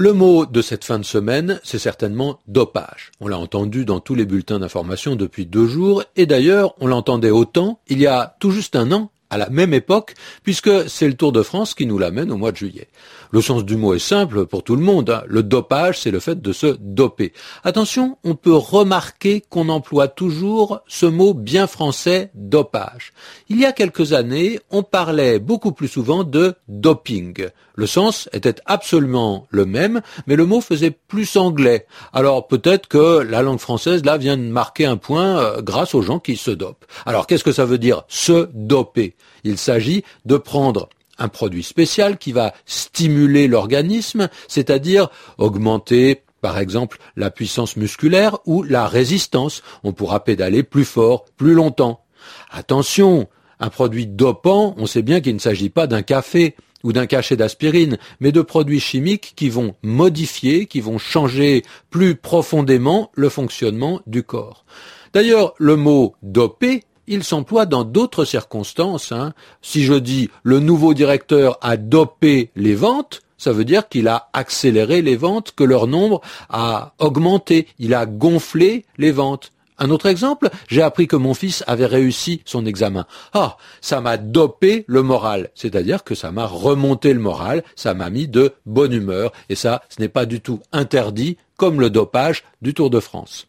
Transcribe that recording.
Le mot de cette fin de semaine, c'est certainement dopage. On l'a entendu dans tous les bulletins d'information depuis deux jours, et d'ailleurs, on l'entendait autant il y a tout juste un an à la même époque, puisque c'est le Tour de France qui nous l'amène au mois de juillet. Le sens du mot est simple pour tout le monde. Hein. Le dopage, c'est le fait de se doper. Attention, on peut remarquer qu'on emploie toujours ce mot bien français dopage. Il y a quelques années, on parlait beaucoup plus souvent de doping. Le sens était absolument le même, mais le mot faisait plus anglais. Alors peut-être que la langue française là vient de marquer un point euh, grâce aux gens qui se dopent. Alors qu'est-ce que ça veut dire se doper? Il s'agit de prendre un produit spécial qui va stimuler l'organisme, c'est-à-dire augmenter par exemple la puissance musculaire ou la résistance. On pourra pédaler plus fort, plus longtemps. Attention, un produit dopant, on sait bien qu'il ne s'agit pas d'un café ou d'un cachet d'aspirine, mais de produits chimiques qui vont modifier, qui vont changer plus profondément le fonctionnement du corps. D'ailleurs, le mot dopé il s'emploie dans d'autres circonstances. Hein. Si je dis le nouveau directeur a dopé les ventes, ça veut dire qu'il a accéléré les ventes, que leur nombre a augmenté, il a gonflé les ventes. Un autre exemple, j'ai appris que mon fils avait réussi son examen. Ah, ça m'a dopé le moral, c'est-à-dire que ça m'a remonté le moral, ça m'a mis de bonne humeur, et ça, ce n'est pas du tout interdit comme le dopage du Tour de France.